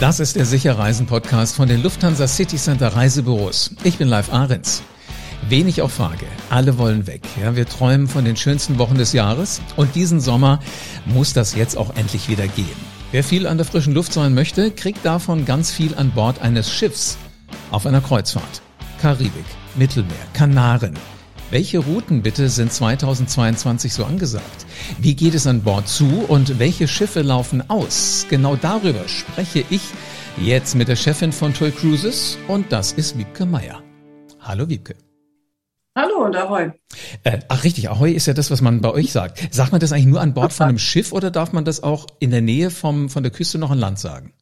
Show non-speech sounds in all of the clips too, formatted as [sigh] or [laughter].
Das ist der Sicherreisen-Podcast von den Lufthansa City Center Reisebüros. Ich bin Live Ahrens. Wenig auf Frage. Alle wollen weg. Ja, wir träumen von den schönsten Wochen des Jahres und diesen Sommer muss das jetzt auch endlich wieder gehen. Wer viel an der frischen Luft sein möchte, kriegt davon ganz viel an Bord eines Schiffs auf einer Kreuzfahrt. Karibik, Mittelmeer, Kanaren. Welche Routen bitte sind 2022 so angesagt? Wie geht es an Bord zu und welche Schiffe laufen aus? Genau darüber spreche ich jetzt mit der Chefin von Toy Cruises und das ist Wiebke Meier. Hallo Wiebke. Hallo und Ahoi. Äh, ach richtig, Ahoi ist ja das, was man bei euch sagt. Sagt man das eigentlich nur an Bord von einem Schiff oder darf man das auch in der Nähe vom, von der Küste noch an Land sagen?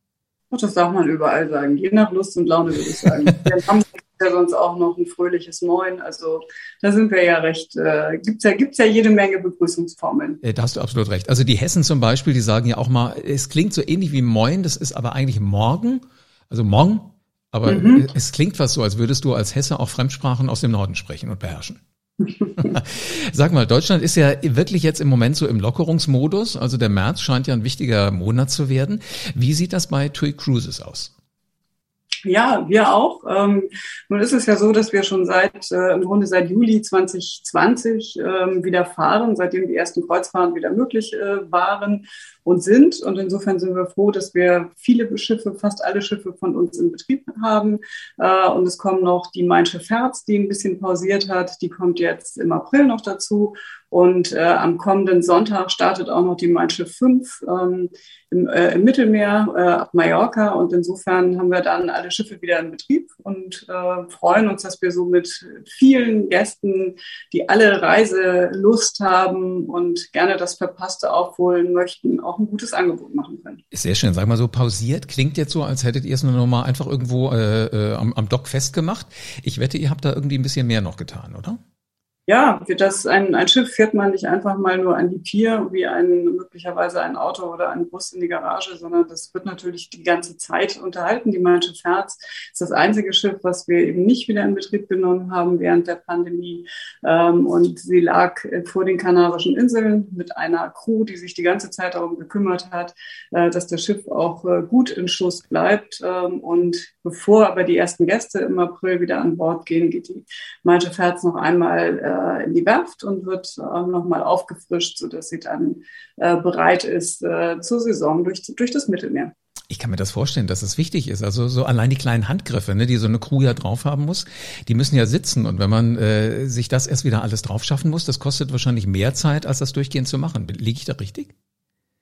Das darf man überall sagen, je nach Lust und Laune würde ich sagen. Wir haben ja sonst auch noch ein fröhliches Moin. Also da sind wir ja recht, äh, gibt's ja, gibt's ja jede Menge Begrüßungsformeln. Äh, da hast du absolut recht. Also die Hessen zum Beispiel, die sagen ja auch mal, es klingt so ähnlich wie Moin, das ist aber eigentlich Morgen, also Morgen. Aber mhm. es klingt fast so, als würdest du als Hesse auch Fremdsprachen aus dem Norden sprechen und beherrschen. [laughs] Sag mal, Deutschland ist ja wirklich jetzt im Moment so im Lockerungsmodus. Also der März scheint ja ein wichtiger Monat zu werden. Wie sieht das bei TUI Cruises aus? Ja, wir auch. Ähm, nun ist es ja so, dass wir schon seit äh, im Grunde seit Juli 2020 ähm, wieder fahren, seitdem die ersten Kreuzfahrten wieder möglich äh, waren und sind. Und insofern sind wir froh, dass wir viele Schiffe, fast alle Schiffe von uns in Betrieb haben. Äh, und es kommen noch die Mein Schiff Herz, die ein bisschen pausiert hat. Die kommt jetzt im April noch dazu. Und äh, am kommenden Sonntag startet auch noch die Mein Schiff 5 ähm, im, äh, im Mittelmeer äh, ab Mallorca. Und insofern haben wir dann alle Schiffe wieder in Betrieb und äh, freuen uns, dass wir so mit vielen Gästen, die alle Reiselust haben und gerne das Verpasste aufholen möchten, auch ein gutes Angebot machen können. Sehr schön. Sag mal so, pausiert klingt jetzt so, als hättet ihr es nur noch mal einfach irgendwo äh, äh, am, am Dock festgemacht. Ich wette, ihr habt da irgendwie ein bisschen mehr noch getan, oder? Ja, wird das ein, ein Schiff fährt man nicht einfach mal nur an die Pier wie ein möglicherweise ein Auto oder ein Bus in die Garage, sondern das wird natürlich die ganze Zeit unterhalten. Die Mein Schiff Herz ist das einzige Schiff, was wir eben nicht wieder in Betrieb genommen haben während der Pandemie. Ähm, und sie lag vor den Kanarischen Inseln mit einer Crew, die sich die ganze Zeit darum gekümmert hat, äh, dass das Schiff auch äh, gut in Schuss bleibt. Ähm, und bevor aber die ersten Gäste im April wieder an Bord gehen, geht die Mein Schiff Herz noch einmal äh, in die Werft und wird äh, nochmal aufgefrischt, sodass sie dann äh, bereit ist äh, zur Saison durch, durch das Mittelmeer. Ich kann mir das vorstellen, dass es wichtig ist. Also so allein die kleinen Handgriffe, ne, die so eine Crew ja drauf haben muss, die müssen ja sitzen. Und wenn man äh, sich das erst wieder alles drauf schaffen muss, das kostet wahrscheinlich mehr Zeit, als das durchgehend zu machen. Liege ich da richtig?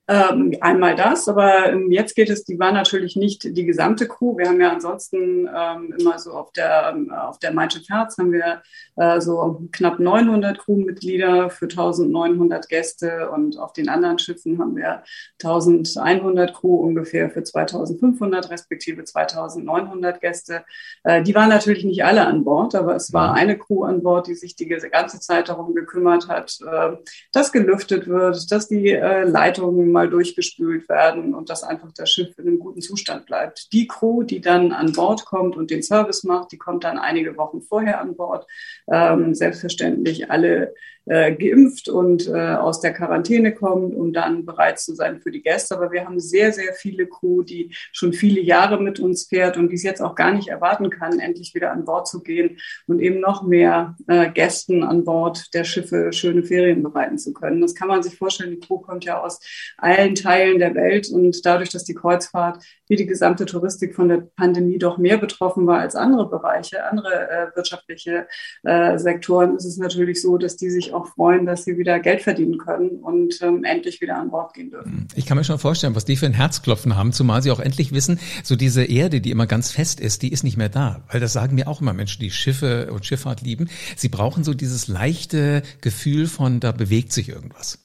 Ähm, einmal das, aber ähm, jetzt geht es, die war natürlich nicht die gesamte Crew. Wir haben ja ansonsten ähm, immer so auf der, ähm, auf der Mein Schiff Herz haben wir äh, so knapp 900 Crewmitglieder für 1900 Gäste und auf den anderen Schiffen haben wir 1100 Crew ungefähr für 2500 respektive 2900 Gäste. Äh, die waren natürlich nicht alle an Bord, aber es war eine Crew an Bord, die sich die ganze Zeit darum gekümmert hat, äh, dass gelüftet wird, dass die äh, Leitungen mal durchgespült werden und dass einfach das Schiff in einem guten Zustand bleibt. Die Crew, die dann an Bord kommt und den Service macht, die kommt dann einige Wochen vorher an Bord. Ähm, selbstverständlich alle äh, geimpft und äh, aus der Quarantäne kommt, um dann bereit zu sein für die Gäste. Aber wir haben sehr, sehr viele Crew, die schon viele Jahre mit uns fährt und die es jetzt auch gar nicht erwarten kann, endlich wieder an Bord zu gehen und eben noch mehr äh, Gästen an Bord der Schiffe schöne Ferien bereiten zu können. Das kann man sich vorstellen. Die Crew kommt ja aus allen Teilen der Welt und dadurch, dass die Kreuzfahrt wie die gesamte Touristik von der Pandemie doch mehr betroffen war als andere Bereiche, andere äh, wirtschaftliche äh, Sektoren, ist es natürlich so, dass die sich auch freuen, dass sie wieder Geld verdienen können und ähm, endlich wieder an Bord gehen dürfen. Ich kann mir schon vorstellen, was die für ein Herzklopfen haben, zumal sie auch endlich wissen, so diese Erde, die immer ganz fest ist, die ist nicht mehr da. Weil das sagen mir auch immer Menschen, die Schiffe und Schifffahrt lieben. Sie brauchen so dieses leichte Gefühl von, da bewegt sich irgendwas.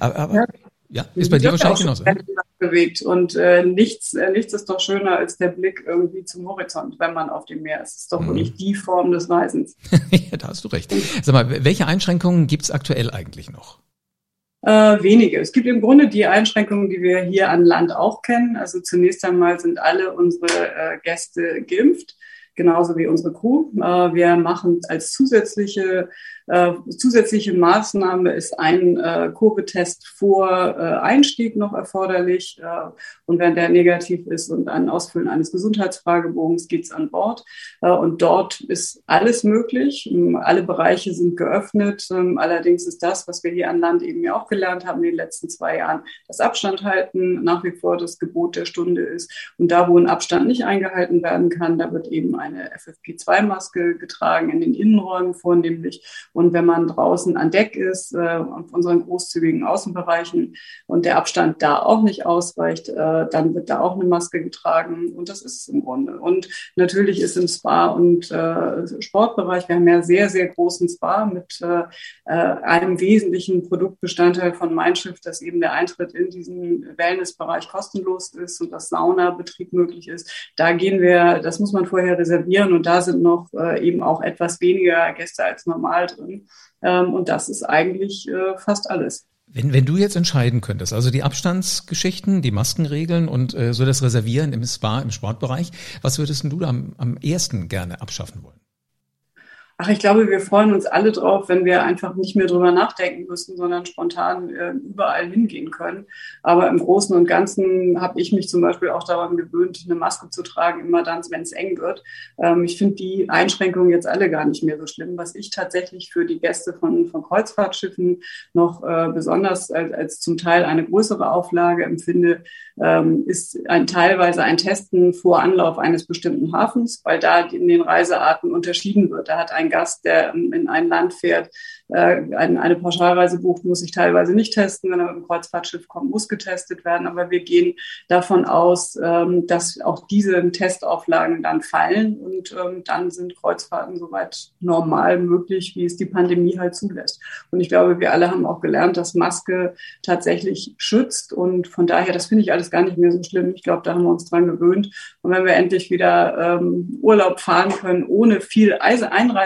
Aber, aber ja. Ja, ist bei dir wahrscheinlich genauso. Bewegt. Und äh, nichts, äh, nichts ist doch schöner als der Blick irgendwie zum Horizont, wenn man auf dem Meer ist. Das ist doch mhm. wirklich die Form des Reisens. [laughs] ja, da hast du recht. Sag mal, welche Einschränkungen gibt's aktuell eigentlich noch? Äh, wenige. Es gibt im Grunde die Einschränkungen, die wir hier an Land auch kennen. Also zunächst einmal sind alle unsere äh, Gäste geimpft genauso wie unsere Crew. Äh, wir machen als zusätzliche Äh, zusätzliche Maßnahme ist ein äh, Kurvetest vor äh, Einstieg noch erforderlich. Äh, und wenn der negativ ist und ein Ausfüllen eines Gesundheitsfragebogens geht's an Bord. Äh, und dort ist alles möglich. Ähm, alle Bereiche sind geöffnet. Ähm, allerdings ist das, was wir hier an Land eben ja auch gelernt haben in den letzten zwei Jahren, das Abstand halten nach wie vor das Gebot der Stunde ist. Und da, wo ein Abstand nicht eingehalten werden kann, da wird eben eine FFP2-Maske getragen in den Innenräumen vornehmlich. Und wenn man draußen an Deck ist, äh, auf unseren großzügigen Außenbereichen und der Abstand da auch nicht ausreicht, äh, dann wird da auch eine Maske getragen. Und das ist es im Grunde. Und natürlich ist im Spa- und äh, Sportbereich, wir haben ja sehr, sehr großen Spa mit äh, äh einem wesentlichen Produktbestandteil von Mein Schiff, dass eben der Eintritt in diesen Wellnessbereich kostenlos ist und dass Saunabetrieb möglich ist. Da gehen wir, das muss man vorher reservieren und da sind noch äh, eben auch etwas weniger Gäste als normal drin drin. Ähm, und das ist eigentlich äh, fast alles. Wenn, wenn du jetzt entscheiden könntest, also die Abstandsgeschichten, die Maskenregeln und äh, so das Reservieren im Spa, im Sportbereich, was würdest du da am, am ersten gerne abschaffen wollen? Ach, ich glaube, wir freuen uns alle drauf, wenn wir einfach nicht mehr drüber nachdenken müssen, sondern spontan äh, überall hingehen können. Aber im Großen und Ganzen habe ich mich zum Beispiel auch daran gewöhnt, eine Maske zu tragen, immer dann, wenn es eng wird. Ähm, ich finde die Einschränkungen jetzt alle gar nicht mehr so schlimm. Was ich tatsächlich für die Gäste von, von Kreuzfahrtschiffen noch äh, besonders als, als zum Teil eine größere Auflage empfinde, ähm, ist ein, teilweise ein Testen vor Anlauf eines bestimmten Hafens, weil da in den Reisearten unterschieden wird. Da hat ein Gast, der in ein Land fährt, äh, eine Pauschalreise bucht, muss sich teilweise nicht testen. Wenn er mit dem Kreuzfahrtschiff kommt, muss getestet werden. Aber wir gehen davon aus, ähm, dass auch diese Testauflagen dann fallen und ähm, dann sind Kreuzfahrten soweit normal möglich, wie es die Pandemie halt zulässt. Und ich glaube, wir alle haben auch gelernt, dass Maske tatsächlich schützt und von daher, das finde ich alles gar nicht mehr so schlimm. Ich glaube, da haben wir uns dran gewöhnt. Und wenn wir endlich wieder ähm, Urlaub fahren können, ohne viel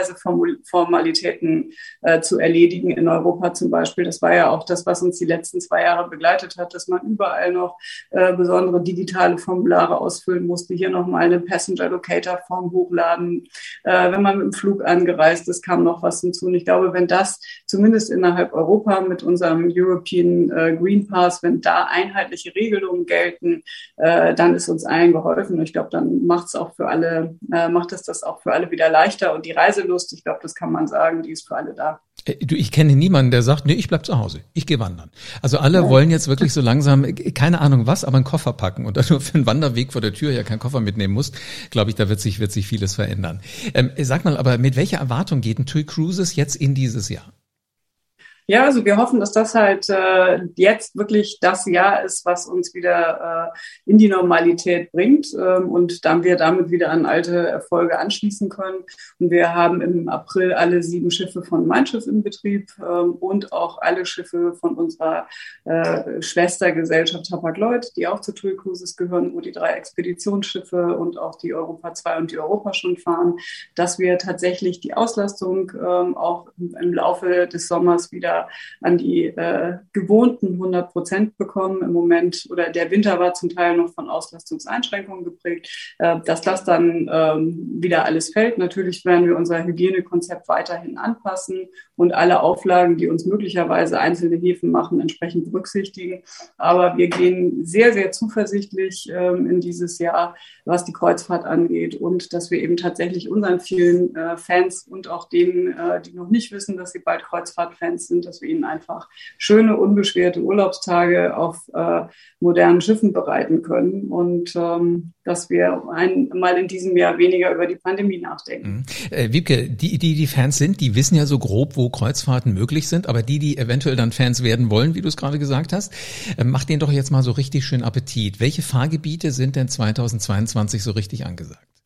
Einreiseformalitäten äh, zu erledigen in Europa zum Beispiel. Das war ja auch das, was uns die letzten zwei Jahre begleitet hat, dass man überall noch äh, besondere digitale Formulare ausfüllen musste. Hier nochmal eine Passenger Locator Form hochladen. Äh, wenn man mit dem Flug angereist ist, kam noch was hinzu. Und ich glaube, wenn das zumindest innerhalb Europa mit unserem European äh, Green Pass, wenn da einheitliche Regelungen gelten, äh, dann ist uns allen geholfen. Und ich glaube, dann macht es auch für alle, äh, macht es das auch für alle wieder leichter. Und die Reiselust, ich glaube, das kann man sagen, die ist für alle da. Äh, du, ich kenne niemanden, der sagt, nee, ich bleib zu Hause, ich gehe wandern. Also alle ja. wollen jetzt wirklich so langsam, äh, keine Ahnung was, aber einen Koffer packen und dann nur für einen Wanderweg vor der Tür ja keinen Koffer mitnehmen musst, glaube ich, da wird sich, wird sich vieles verändern. Ähm, sag mal, aber mit welcher Erwartung geht ein TUI Cruises jetzt in dieses Jahr? Ja, also wir hoffen, dass das halt äh, jetzt wirklich das Jahr ist, was uns wieder äh, in die Normalität bringt ähm, und dann wir damit wieder an alte Erfolge anschließen können. Und wir haben im April alle sieben Schiffe von Mein Schiff in Betrieb ähm, und auch alle Schiffe von unserer äh, Schwestergesellschaft Hapag-Lloyd, die auch zu TUI Cruises gehören, wo die drei Expeditionsschiffe und auch die Europa 2 und die Europa schon fahren, dass wir tatsächlich die Auslastung ähm, auch im Laufe des Sommers wieder an die äh, gewohnten 100 Prozent bekommen im Moment. Oder der Winter war zum Teil noch von Auslastungseinschränkungen geprägt. Äh, dass das dann ähm, wieder alles fällt. Natürlich werden wir unser Hygienekonzept weiterhin anpassen und alle Auflagen, die uns möglicherweise einzelne Häfen machen, entsprechend berücksichtigen. Aber wir gehen sehr, sehr zuversichtlich ähm, in dieses Jahr, was die Kreuzfahrt angeht und dass wir eben tatsächlich unseren vielen äh, Fans und auch denen, äh, die noch nicht wissen, dass sie bald Kreuzfahrtfans sind, dass wir ihnen einfach schöne, unbeschwerte Urlaubstage auf äh, modernen Schiffen bereiten können und ähm, dass wir einmal in diesem Jahr weniger über die Pandemie nachdenken. Mhm. Äh, Wiebke, die, die die Fans sind, die wissen ja so grob, wo Kreuzfahrten möglich sind, aber die, die eventuell dann Fans werden wollen, wie du es gerade gesagt hast, äh, macht denen doch jetzt mal so richtig schön Appetit. Welche Fahrgebiete sind denn 2022 so richtig angesagt?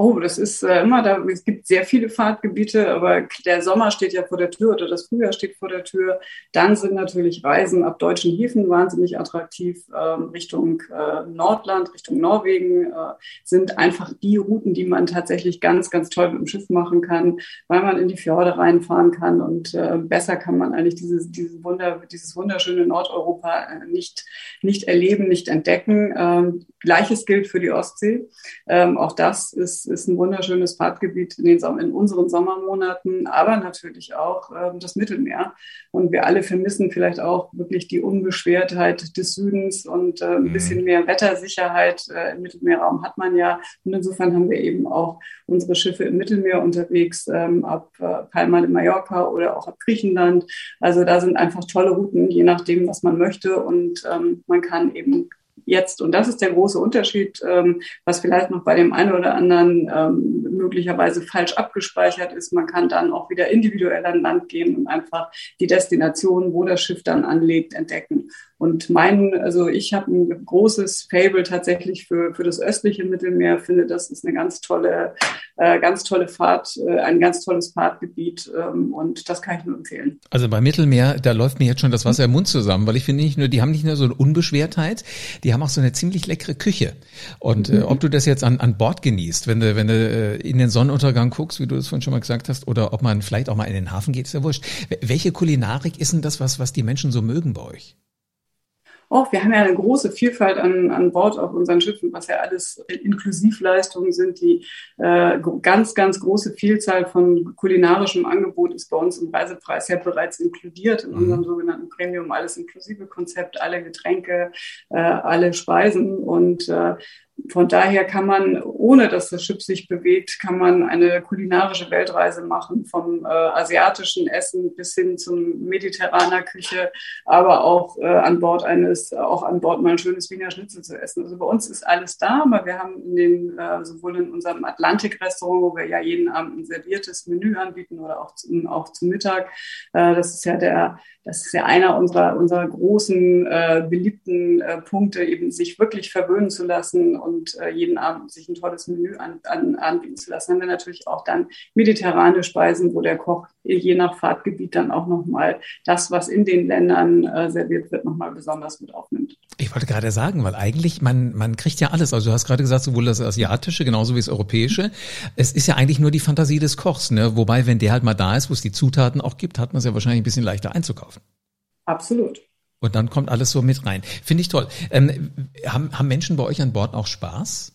Oh, das ist äh, immer da. Es gibt sehr viele Fahrtgebiete, aber der Sommer steht ja vor der Tür oder das Frühjahr steht vor der Tür. Dann sind natürlich Reisen ab deutschen Häfen wahnsinnig attraktiv. Ähm, Richtung äh, Nordland, Richtung Norwegen äh, sind einfach die Routen, die man tatsächlich ganz, ganz toll mit dem Schiff machen kann, weil man in die Fjorde reinfahren kann und äh, besser kann man eigentlich dieses, dieses, Wunder, dieses wunderschöne Nordeuropa äh, nicht, nicht erleben, nicht entdecken. Ähm, Gleiches gilt für die Ostsee. Ähm, auch das ist ist ein wunderschönes Fahrtgebiet in, den, in unseren Sommermonaten, aber natürlich auch äh, das Mittelmeer. Und wir alle vermissen vielleicht auch wirklich die Unbeschwertheit des Südens und äh, ein mhm. bisschen mehr Wettersicherheit äh, im Mittelmeerraum hat man ja. Und insofern haben wir eben auch unsere Schiffe im Mittelmeer unterwegs, ähm, ab äh, Palma de Mallorca oder auch ab Griechenland. Also da sind einfach tolle Routen, je nachdem, was man möchte. Und ähm, man kann eben jetzt. Und das ist der große Unterschied, ähm, was vielleicht noch bei dem einen oder anderen ähm, möglicherweise falsch abgespeichert ist. Man kann dann auch wieder individuell an Land gehen und einfach die Destination, wo das Schiff dann anlegt, entdecken. Und mein, also ich habe ein großes Fable tatsächlich für, für das östliche Mittelmeer, finde, das ist eine ganz tolle, äh, ganz tolle Fahrt, äh, ein ganz tolles Fahrtgebiet ähm, und das kann ich nur empfehlen. Also beim Mittelmeer, da läuft mir jetzt schon das Wasser im Mund zusammen, weil ich finde nicht nur, die haben nicht nur so eine Unbeschwertheit, die haben auch so eine ziemlich leckere Küche. Und äh, ob du das jetzt an, an Bord genießt, wenn du, wenn du äh, in den Sonnenuntergang guckst, wie du das vorhin schon mal gesagt hast, oder ob man vielleicht auch mal in den Hafen geht, ist ja wurscht. Welche Kulinarik ist denn das, was, was die Menschen so mögen bei euch? Auch, wir haben ja eine große Vielfalt an, an Bord auf unseren Schiffen, was ja alles Inklusivleistungen sind. Die äh, ganz, ganz große Vielzahl von kulinarischem Angebot ist bei uns im Reisepreis ja bereits inkludiert in mhm. unserem sogenannten Premium alles inklusive Konzept, alle Getränke, äh, alle Speisen und äh, von daher kann man, ohne dass das Schiff sich bewegt, kann man eine kulinarische Weltreise machen, vom äh, asiatischen Essen bis hin zum mediterraner Küche, aber auch äh, an Bord eines, auch an Bord mal ein schönes Wiener Schnitzel zu essen. Also bei uns ist alles da, aber wir haben in den, äh, sowohl in unserem Atlantik-Restaurant, wo wir ja jeden Abend ein serviertes Menü anbieten oder auch, zu, auch zum Mittag. Äh, das ist ja der, das ist ja einer unserer, unserer großen, äh, beliebten äh, Punkte, eben sich wirklich verwöhnen zu lassen und äh, jeden Abend sich ein tolles Menü an, an, anbieten zu lassen. Haben wir natürlich auch dann mediterrane Speisen, wo der Koch je nach Fahrtgebiet dann auch nochmal das, was in den Ländern äh, serviert wird, nochmal besonders mit aufnimmt. Ich wollte gerade sagen, weil eigentlich man, man kriegt ja alles. Also du hast gerade gesagt, sowohl das Asiatische genauso wie das Europäische. Es ist ja eigentlich nur die Fantasie des Kochs, ne? Wobei, wenn der halt mal da ist, wo es die Zutaten auch gibt, hat man es ja wahrscheinlich ein bisschen leichter einzukaufen. Absolut. Und dann kommt alles so mit rein. Finde ich toll. Ähm, haben, haben Menschen bei euch an Bord auch Spaß?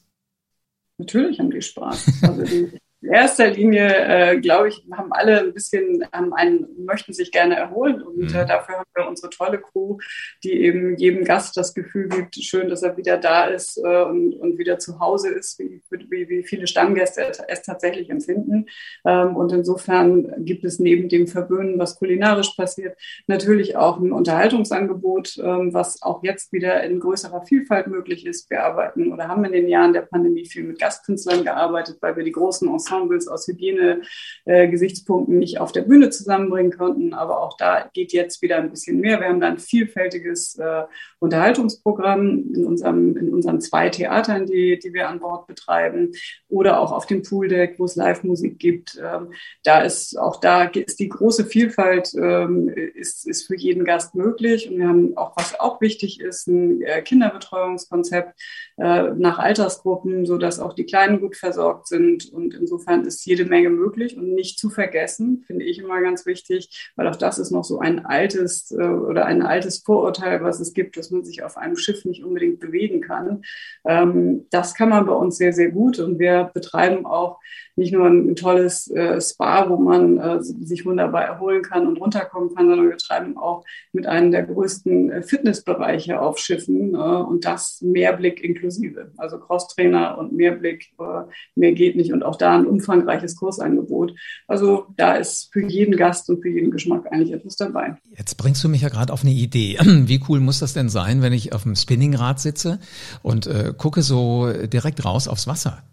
Natürlich haben die Spaß. Also die, in erster Linie, äh, glaube ich, haben alle ein bisschen, haben einen, möchten sich gerne erholen und mhm. äh, dafür haben wir unsere tolle Crew, die eben jedem Gast das Gefühl gibt, schön, dass er wieder da ist äh, und, und wieder zu Hause ist, wie, wie, wie viele Stammgäste es tatsächlich empfinden. Ähm, und insofern gibt es neben dem Verwöhnen, was kulinarisch passiert, natürlich auch ein Unterhaltungsangebot, ähm, was auch jetzt wieder in größerer Vielfalt möglich ist. Wir arbeiten oder haben in den Jahren der Pandemie viel mit Gastkünstlern gearbeitet, weil wir die großen Ensembles Ensembles aus Hygiene-Gesichtspunkten nicht auf der Bühne zusammenbringen konnten. Aber auch da geht jetzt wieder ein bisschen mehr. Wir haben da ein vielfältiges äh, Unterhaltungsprogramm in, unserem, in unseren zwei Theatern, die, die wir an Bord betreiben oder auch auf dem Pooldeck, wo es Live-Musik gibt. Ähm, da ist auch da ist die große Vielfalt ähm, ist, ist für jeden Gast möglich. Und wir haben auch, was auch wichtig ist, ein äh, Kinderbetreuungskonzept äh, nach Altersgruppen, so dass auch die Kleinen gut versorgt sind. Und insofern ist jede Menge möglich und nicht zu vergessen, finde ich immer ganz wichtig, weil auch das ist noch so ein altes äh, oder ein altes Vorurteil, was es gibt, dass man sich auf einem Schiff nicht unbedingt bewegen kann. Ähm, das kann man bei uns sehr, sehr gut und wir betreiben auch nicht nur ein tolles äh, Spa, wo man äh, sich wunderbar erholen kann und runterkommen kann, sondern wir betreiben auch mit einem der größten äh, Fitnessbereiche auf Schiffen äh, und das Mehrblick inklusive. Also Crosstrainer und Mehrblick, äh, mehr geht nicht und auch da ein umfangreiches Kursangebot. Also da ist für jeden Gast und für jeden Geschmack eigentlich etwas dabei. Jetzt bringst du mich ja gerade auf eine Idee. [clears throat] Wie cool muss das denn sein, wenn ich auf dem Spinningrad sitze und äh, gucke so direkt raus aufs Wasser?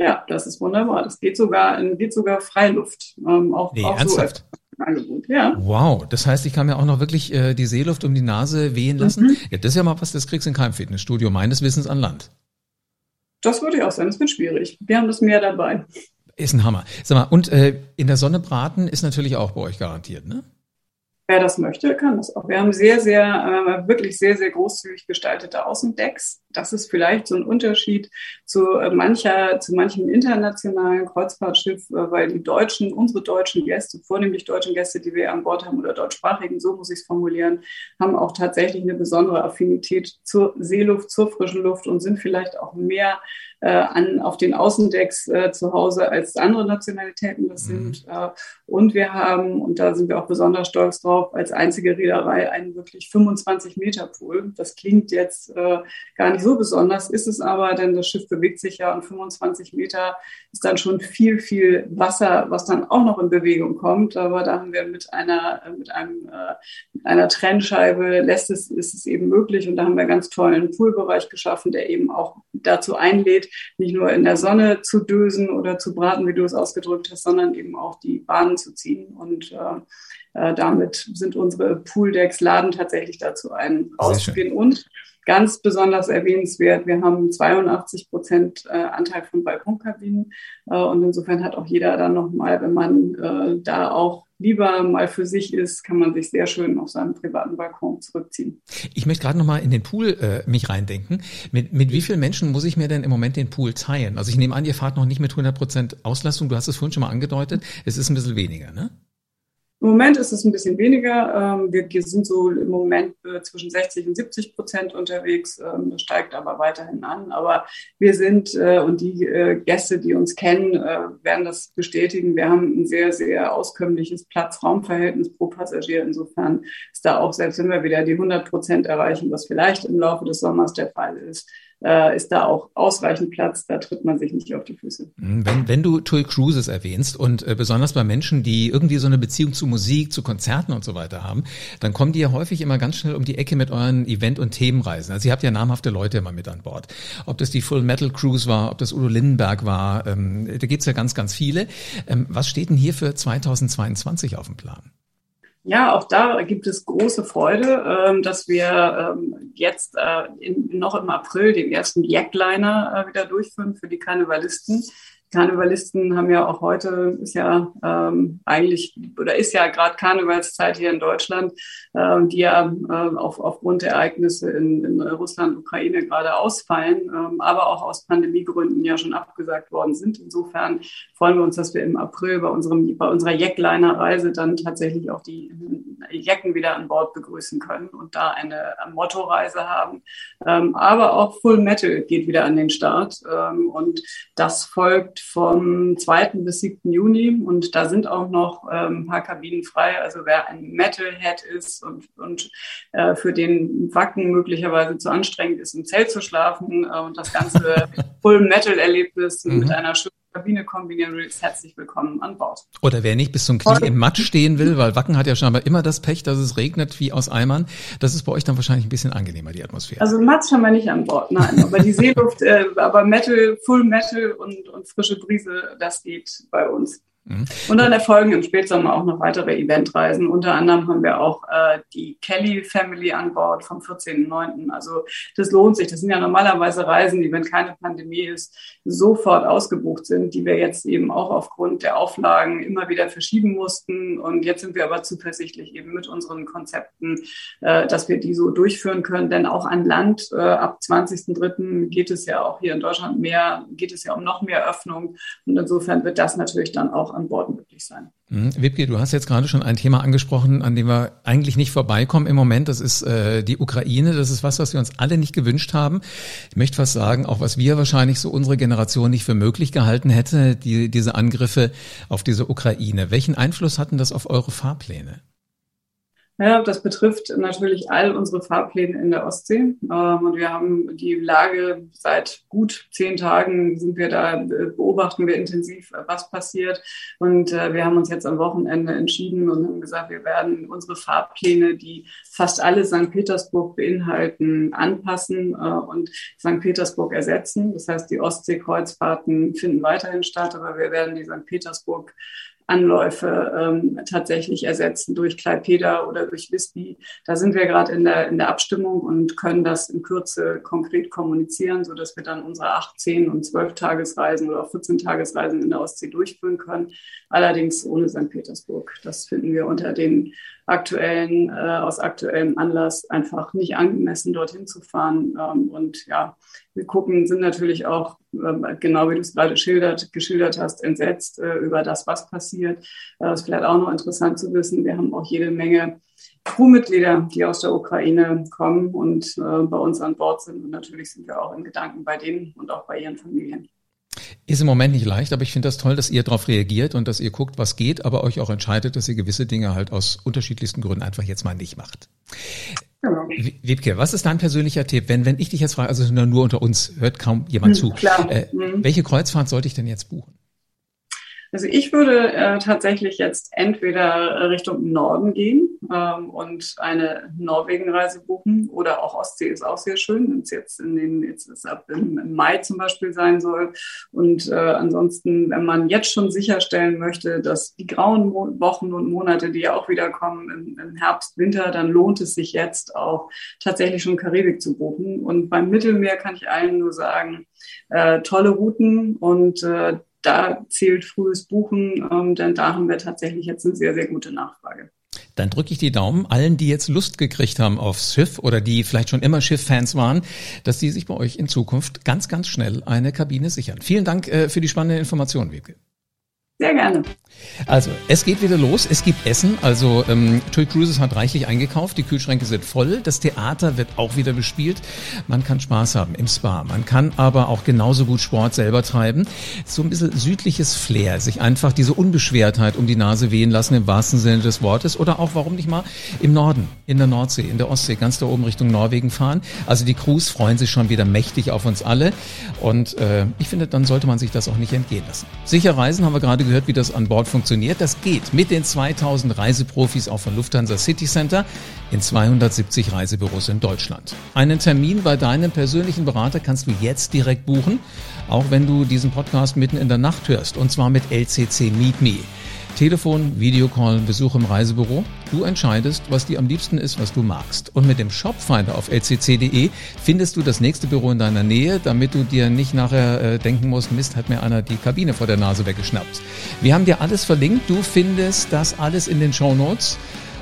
Ja, das ist wunderbar. Das geht sogar, geht sogar Freiluft. Ähm, auch, nee, auch ernsthaft? So Angebot. Ja. Wow, das heißt, ich kann mir auch noch wirklich äh, die Seeluft um die Nase wehen lassen. Mhm. Ja, das ist ja mal was, das kriegst du in keinem Fitnessstudio, meines Wissens an Land. Das würde ich auch sagen, das wird schwierig. Wir haben das mehr dabei. Ist ein Hammer. Sag mal, und äh, in der Sonne braten ist natürlich auch bei euch garantiert, ne? Wer das möchte, kann das auch. Wir haben sehr, sehr, äh, wirklich sehr, sehr großzügig gestaltete Außendecks Das ist vielleicht so ein Unterschied zu äh, mancher, zu manchem internationalen Kreuzfahrtschiff, äh, weil die deutschen, unsere deutschen Gäste, vornehmlich deutschen Gäste, die wir an Bord haben oder deutschsprachigen, so muss ich es formulieren, haben auch tatsächlich eine besondere Affinität zur Seeluft, zur frischen Luft und sind vielleicht auch mehr äh, an, auf den Außendecks äh, zu Hause als andere Nationalitäten das mhm. sind. Äh, und wir haben, und da sind wir auch besonders stolz drauf, als einzige Reederei einen wirklich 25 Meter Pool. Das klingt jetzt äh, gar nicht so besonders, ist es aber, denn das Schiff bewegt sich ja und 25 Meter ist dann schon viel, viel Wasser, was dann auch noch in Bewegung kommt. Aber da haben wir mit einer, mit einem, äh, mit einer Trennscheibe lässt es, ist es eben möglich. Und da haben wir einen ganz tollen Poolbereich geschaffen, der eben auch dazu einlädt, nicht nur in der Sonne zu dösen oder zu braten, wie du es ausgedrückt hast, sondern eben auch die Bahnen zu ziehen. Und äh, äh, damit sind unsere Pooldecks laden tatsächlich dazu ein, rauszugehen. Und ganz besonders erwähnenswert, wir haben 82 Prozent äh, Anteil von Balkonkabinen. Äh, und insofern hat auch jeder dann nochmal, wenn man äh, da auch lieber mal für sich ist, kann man sich sehr schön auf seinem privaten Balkon zurückziehen. Ich möchte gerade noch mal in den Pool äh, mich reindenken. Mit, mit wie vielen Menschen muss ich mir denn im Moment den Pool teilen? Also ich nehme an, ihr fahrt noch nicht mit 100 Prozent Auslastung. Du hast es vorhin schon mal angedeutet. Es ist ein bisschen weniger, ne? Im Moment ist es ein bisschen weniger. Ähm, wir sind so im Moment äh, zwischen 60 und 70 Prozent unterwegs. Ähm, das steigt aber weiterhin an. Aber wir sind, äh, und die äh, Gäste, die uns kennen, werden das bestätigen. Wir haben ein sehr, sehr auskömmliches Platz-Raum-Verhältnis pro Passagier. Insofern ist da auch, selbst wenn wir wieder die 100 Prozent erreichen, was vielleicht im Laufe des Sommers der Fall ist, äh, ist da auch ausreichend Platz, da tritt man sich nicht auf die Füße. Mhm, wenn, wenn du Toy Cruises erwähnst und äh, besonders bei Menschen, die irgendwie so eine Beziehung zu Musik, zu Konzerten und so weiter haben, dann kommen die ja häufig immer ganz schnell um die Ecke mit euren Event- und Themenreisen. Also ihr habt ja namhafte Leute immer mit an Bord. Ob das die Full Metal Cruise war, ob das Udo Lindenberg war, ähm, da gibt's ja ganz, ganz viele. Ähm, was steht denn hier für 2022 auf dem Plan? Ja, auch da gibt es große Freude, ähm, dass wir ähm, jetzt äh, noch im April den ersten Jackliner äh, wieder durchführen für die Karnevalisten. Karnevalisten haben ja auch heute, ist ja ähm, eigentlich, oder ist ja gerade Karnevalszeit hier in Deutschland, ähm, die ja äh, auf, aufgrund der Ereignisse in, in Russland, Ukraine gerade ausfallen, ähm, aber auch aus Pandemiegründen ja schon abgesagt worden sind. Insofern freuen wir uns, dass wir im April bei, unserem, bei unserer Jackliner-Reise dann tatsächlich auch die Jacken wieder an Bord begrüßen können und da eine Mottoreise haben. Ähm, aber auch Full Metal geht wieder an den Start ähm, und das folgt vom 2. bis 7. Juni und da sind auch noch ähm, ein paar Kabinen frei. Also wer ein Metalhead ist und, und äh, für den Wacken möglicherweise zu anstrengend ist, im Zelt zu schlafen äh, und das ganze [laughs] Full Metal Erlebnis mhm. mit einer schönen Kabine kombinieren will, ist herzlich willkommen an Bord. Oder wer nicht bis zum Knie im Matsch stehen will, weil Wacken hat ja scheinbar immer das Pech, dass es regnet wie aus Eimern. Das ist bei euch dann wahrscheinlich ein bisschen angenehmer, die Atmosphäre. Also Matsch haben wir nicht an Bord, nein. Aber die Seeluft, äh, aber Metal, Full Metal und, und frische Brise, das geht bei uns. Mhm. Und dann erfolgen im Spätsommer auch noch weitere Eventreisen. Unter anderem haben wir auch äh, die Kelly Family an Bord vom 14.09. Also das lohnt sich. Das sind ja normalerweise Reisen, die, wenn keine Pandemie ist, sofort ausgebucht sind, die wir jetzt eben auch aufgrund der Auflagen immer wieder verschieben mussten. Und jetzt sind wir aber zuversichtlich eben mit unseren Konzepten, äh, dass wir die so durchführen können. Denn auch an Land äh, ab 20.03. geht es ja auch hier in Deutschland mehr, geht es ja um noch mehr Öffnung. Und insofern wird das natürlich dann auch an Bord möglich sein. Mhm. Wipke, du hast jetzt gerade schon ein Thema angesprochen, an dem wir eigentlich nicht vorbeikommen im Moment. Das ist äh, die Ukraine. Das ist was, was wir uns alle nicht gewünscht haben. Ich möchte fast sagen, auch was wir wahrscheinlich so unsere Generation nicht für möglich gehalten hätte, die, diese Angriffe auf diese Ukraine. Welchen Einfluss hatten das auf eure Fahrpläne? Ja, das betrifft natürlich all unsere Fahrpläne in der Ostsee. Ähm, und wir haben die Lage seit gut zehn Tagen sind wir da, äh, beobachten wir intensiv, äh, was passiert. Und äh, wir haben uns jetzt am Wochenende entschieden und haben gesagt, wir werden unsere Fahrpläne, die fast alle St. Petersburg beinhalten, anpassen und St. Petersburg ersetzen. Das heißt, die Ostseekreuzfahrten finden weiterhin statt, aber wir werden die St. Petersburg Anläufe ähm, tatsächlich ersetzen durch Klaipeda oder durch Visby. Da sind wir gerade in der, in der Abstimmung und können das in Kürze konkret kommunizieren, so dass wir dann unsere 18 und 12 Tagesreisen oder auch 14 Tagesreisen in der Ostsee durchführen können. Allerdings ohne St. Petersburg. Das finden wir unter den aktuellen, äh, aus aktuellem Anlass einfach nicht angemessen, dorthin zu fahren. Ähm, und ja, wir gucken, sind natürlich auch, äh, genau wie du es gerade schildert, geschildert hast, entsetzt äh, über das, was passiert. Äh, das ist vielleicht auch noch interessant zu wissen. Wir haben auch jede Menge Crewmitglieder, die aus der Ukraine kommen und äh, bei uns an Bord sind. Und natürlich sind wir auch in Gedanken bei denen und auch bei ihren Familien. Ist im Moment nicht leicht, aber ich finde das toll, dass ihr darauf reagiert und dass ihr guckt, was geht, aber euch auch entscheidet, dass ihr gewisse Dinge halt aus unterschiedlichsten Gründen einfach jetzt mal nicht macht. Genau. Wiebke, was ist dein persönlicher Tipp, wenn, wenn ich dich jetzt frage, also nur unter uns, hört kaum jemand hm, zu, klar. Äh, hm. welche Kreuzfahrt sollte ich denn jetzt buchen? Also ich würde äh, tatsächlich jetzt entweder Richtung Norden gehen ähm, und eine Norwegen-Reise buchen oder auch Ostsee ist auch sehr schön, wenn es jetzt in den jetzt ist ab im, im, Mai zum Beispiel sein soll. Und äh, ansonsten, wenn man jetzt schon sicherstellen möchte, dass die grauen Mo Wochen und Monate, die ja auch wieder kommen im, im Herbst, Winter, dann lohnt es sich jetzt auch tatsächlich schon Karibik zu buchen. Und beim Mittelmeer kann ich allen nur sagen, äh, tolle Routen und äh, da zählt frühes Buchen, ähm, denn da haben wir tatsächlich jetzt eine sehr, sehr gute Nachfrage. Dann drücke ich die Daumen allen, die jetzt Lust gekriegt haben aufs Schiff oder die vielleicht schon immer Schifffans waren, dass die sich bei euch in Zukunft ganz, ganz schnell eine Kabine sichern. Vielen Dank äh, für die spannende Information, Wiebke. Sehr gerne. Also, es geht wieder los. Es gibt Essen. Also, ähm, Toy Cruises hat reichlich eingekauft. Die Kühlschränke sind voll. Das Theater wird auch wieder bespielt. Man kann Spaß haben im Spa. Man kann aber auch genauso gut Sport selber treiben. So ein bisschen südliches Flair. Sich einfach diese Unbeschwertheit um die Nase wehen lassen im wahrsten Sinne des Wortes. Oder auch, warum nicht mal im Norden, in der Nordsee, in der Ostsee, ganz da oben Richtung Norwegen fahren. Also, die Crews freuen sich schon wieder mächtig auf uns alle. Und äh, ich finde, dann sollte man sich das auch nicht entgehen lassen. Sicher reisen haben wir gerade gehört, wie das an Bord funktioniert. Das geht mit den 2000 Reiseprofis auch von Lufthansa City Center in 270 Reisebüros in Deutschland. Einen Termin bei deinem persönlichen Berater kannst du jetzt direkt buchen, auch wenn du diesen Podcast mitten in der Nacht hörst, und zwar mit LCC Meet Me. Telefon, Videocall, Besuch im Reisebüro. Du entscheidest, was dir am liebsten ist, was du magst. Und mit dem Shopfinder auf lcc.de findest du das nächste Büro in deiner Nähe, damit du dir nicht nachher äh, denken musst, Mist, hat mir einer die Kabine vor der Nase weggeschnappt. Wir haben dir alles verlinkt. Du findest das alles in den Show Notes.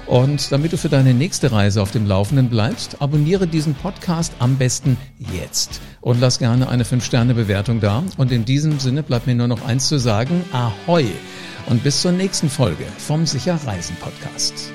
Und damit du für deine nächste Reise auf dem Laufenden bleibst, abonniere diesen Podcast am besten jetzt und lass gerne eine 5-Sterne-Bewertung da. Und in diesem Sinne bleibt mir nur noch eins zu sagen. Ahoi! Und bis zur nächsten Folge vom Sicher Reisen Podcast.